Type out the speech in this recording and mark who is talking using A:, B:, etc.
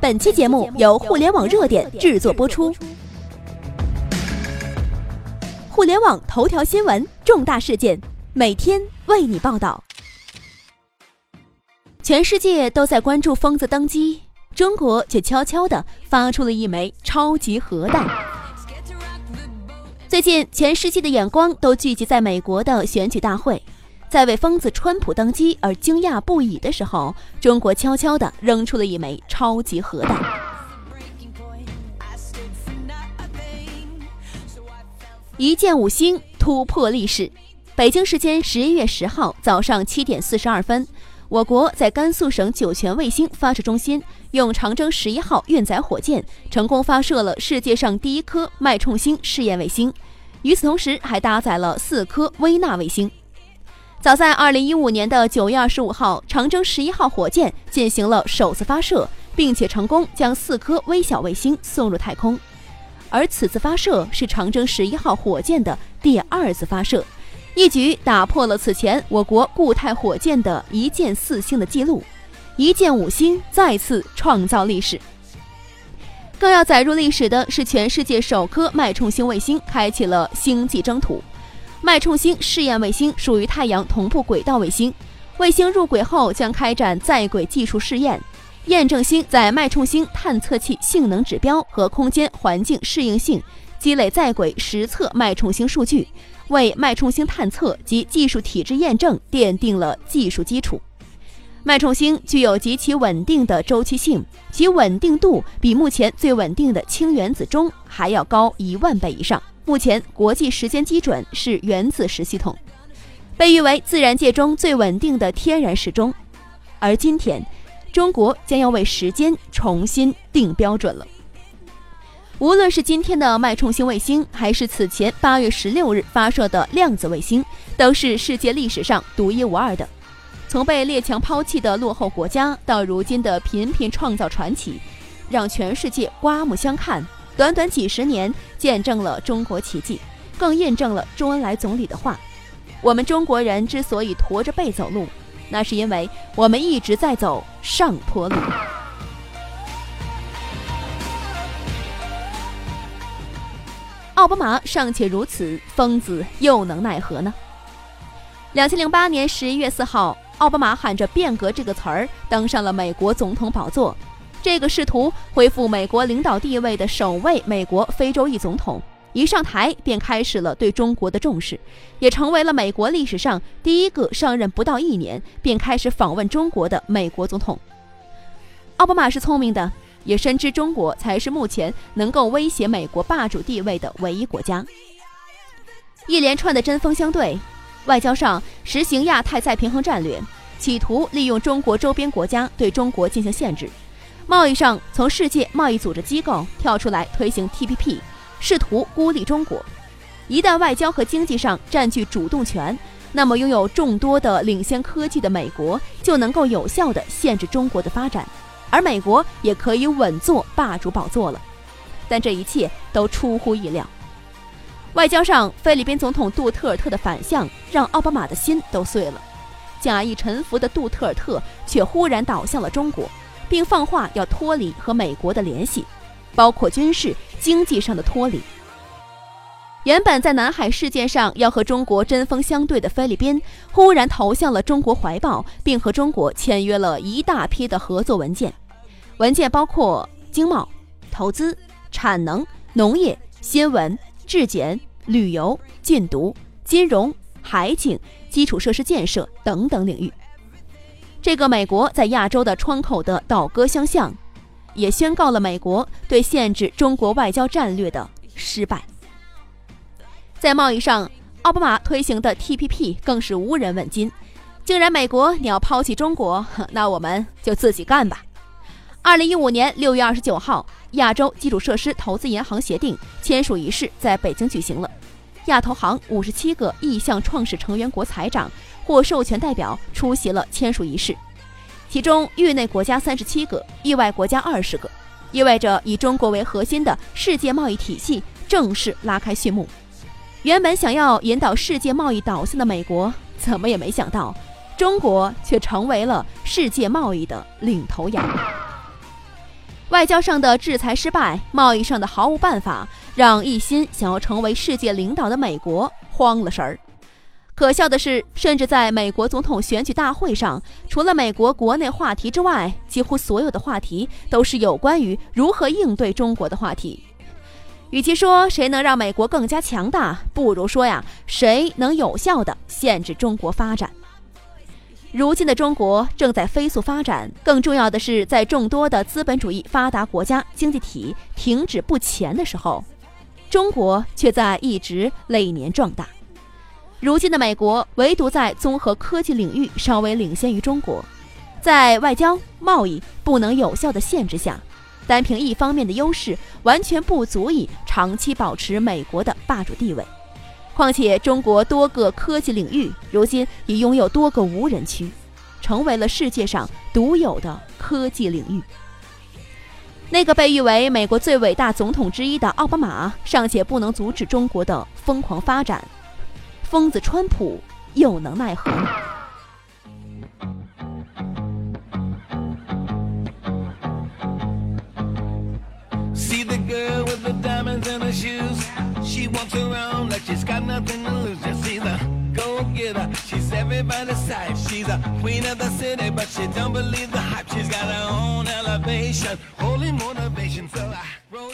A: 本期节目由互联网热点制作播出。互联网头条新闻，重大事件，每天为你报道。全世界都在关注疯子登基，中国却悄悄地发出了一枚超级核弹。最近，全世界的眼光都聚集在美国的选举大会。在为疯子川普登基而惊讶不已的时候，中国悄悄地扔出了一枚超级核弹。一箭五星突破历史。北京时间十一月十号早上七点四十二分，我国在甘肃省酒泉卫星发射中心用长征十一号运载火箭成功发射了世界上第一颗脉冲星试验卫星。与此同时，还搭载了四颗微纳卫星。早在二零一五年的九月二十五号，长征十一号火箭进行了首次发射，并且成功将四颗微小卫星送入太空。而此次发射是长征十一号火箭的第二次发射，一举打破了此前我国固态火箭的一箭四星的记录，一箭五星再次创造历史。更要载入历史的是，全世界首颗脉冲星卫星开启了星际征途。脉冲星试验卫星属于太阳同步轨道卫星，卫星入轨后将开展在轨技术试验，验证星在脉冲星探测器性能指标和空间环境适应性，积累在轨实测脉冲星数据，为脉冲星探测及技术体制验证奠定了技术基础。脉冲星具有极其稳定的周期性，其稳定度比目前最稳定的氢原子钟还要高一万倍以上。目前国际时间基准是原子时系统，被誉为自然界中最稳定的天然时钟。而今天，中国将要为时间重新定标准了。无论是今天的脉冲星卫星，还是此前八月十六日发射的量子卫星，都是世界历史上独一无二的。从被列强抛弃的落后国家，到如今的频频创造传奇，让全世界刮目相看。短短几十年，见证了中国奇迹，更印证了周恩来总理的话：我们中国人之所以驼着背走路，那是因为我们一直在走上坡路。奥巴马尚且如此，疯子又能奈何呢？两千零八年十一月四号，奥巴马喊着“变革”这个词儿登上了美国总统宝座。这个试图恢复美国领导地位的首位美国非洲裔总统，一上台便开始了对中国的重视，也成为了美国历史上第一个上任不到一年便开始访问中国的美国总统。奥巴马是聪明的，也深知中国才是目前能够威胁美国霸主地位的唯一国家。一连串的针锋相对，外交上实行亚太再平衡战略，企图利用中国周边国家对中国进行限制。贸易上，从世界贸易组织机构跳出来推行 TPP，试图孤立中国。一旦外交和经济上占据主动权，那么拥有众多的领先科技的美国就能够有效地限制中国的发展，而美国也可以稳坐霸主宝座了。但这一切都出乎意料。外交上，菲律宾总统杜特尔特的反向让奥巴马的心都碎了。假意臣服的杜特尔特却忽然倒向了中国。并放话要脱离和美国的联系，包括军事、经济上的脱离。原本在南海事件上要和中国针锋相对的菲律宾，忽然投向了中国怀抱，并和中国签约了一大批的合作文件。文件包括经贸、投资、产能、农业、新闻、质检、旅游、禁毒、金融、海警、基础设施建设等等领域。这个美国在亚洲的窗口的倒戈相向，也宣告了美国对限制中国外交战略的失败。在贸易上，奥巴马推行的 TPP 更是无人问津。竟然美国你要抛弃中国，那我们就自己干吧。二零一五年六月二十九号，亚洲基础设施投资银行协定签署仪式在北京举行了。亚投行五十七个意向创始成员国财长。或授权代表出席了签署仪式，其中域内国家三十七个，域外国家二十个，意味着以中国为核心的世界贸易体系正式拉开序幕。原本想要引导世界贸易导向的美国，怎么也没想到，中国却成为了世界贸易的领头羊。外交上的制裁失败，贸易上的毫无办法，让一心想要成为世界领导的美国慌了神儿。可笑的是，甚至在美国总统选举大会上，除了美国国内话题之外，几乎所有的话题都是有关于如何应对中国的话题。与其说谁能让美国更加强大，不如说呀，谁能有效地限制中国发展。如今的中国正在飞速发展，更重要的是，在众多的资本主义发达国家经济体停止不前的时候，中国却在一直累年壮大。如今的美国唯独在综合科技领域稍微领先于中国，在外交贸易不能有效的限制下，单凭一方面的优势，完全不足以长期保持美国的霸主地位。况且，中国多个科技领域如今已拥有多个无人区，成为了世界上独有的科技领域。那个被誉为美国最伟大总统之一的奥巴马，尚且不能阻止中国的疯狂发展，疯子川普又能奈何？呢？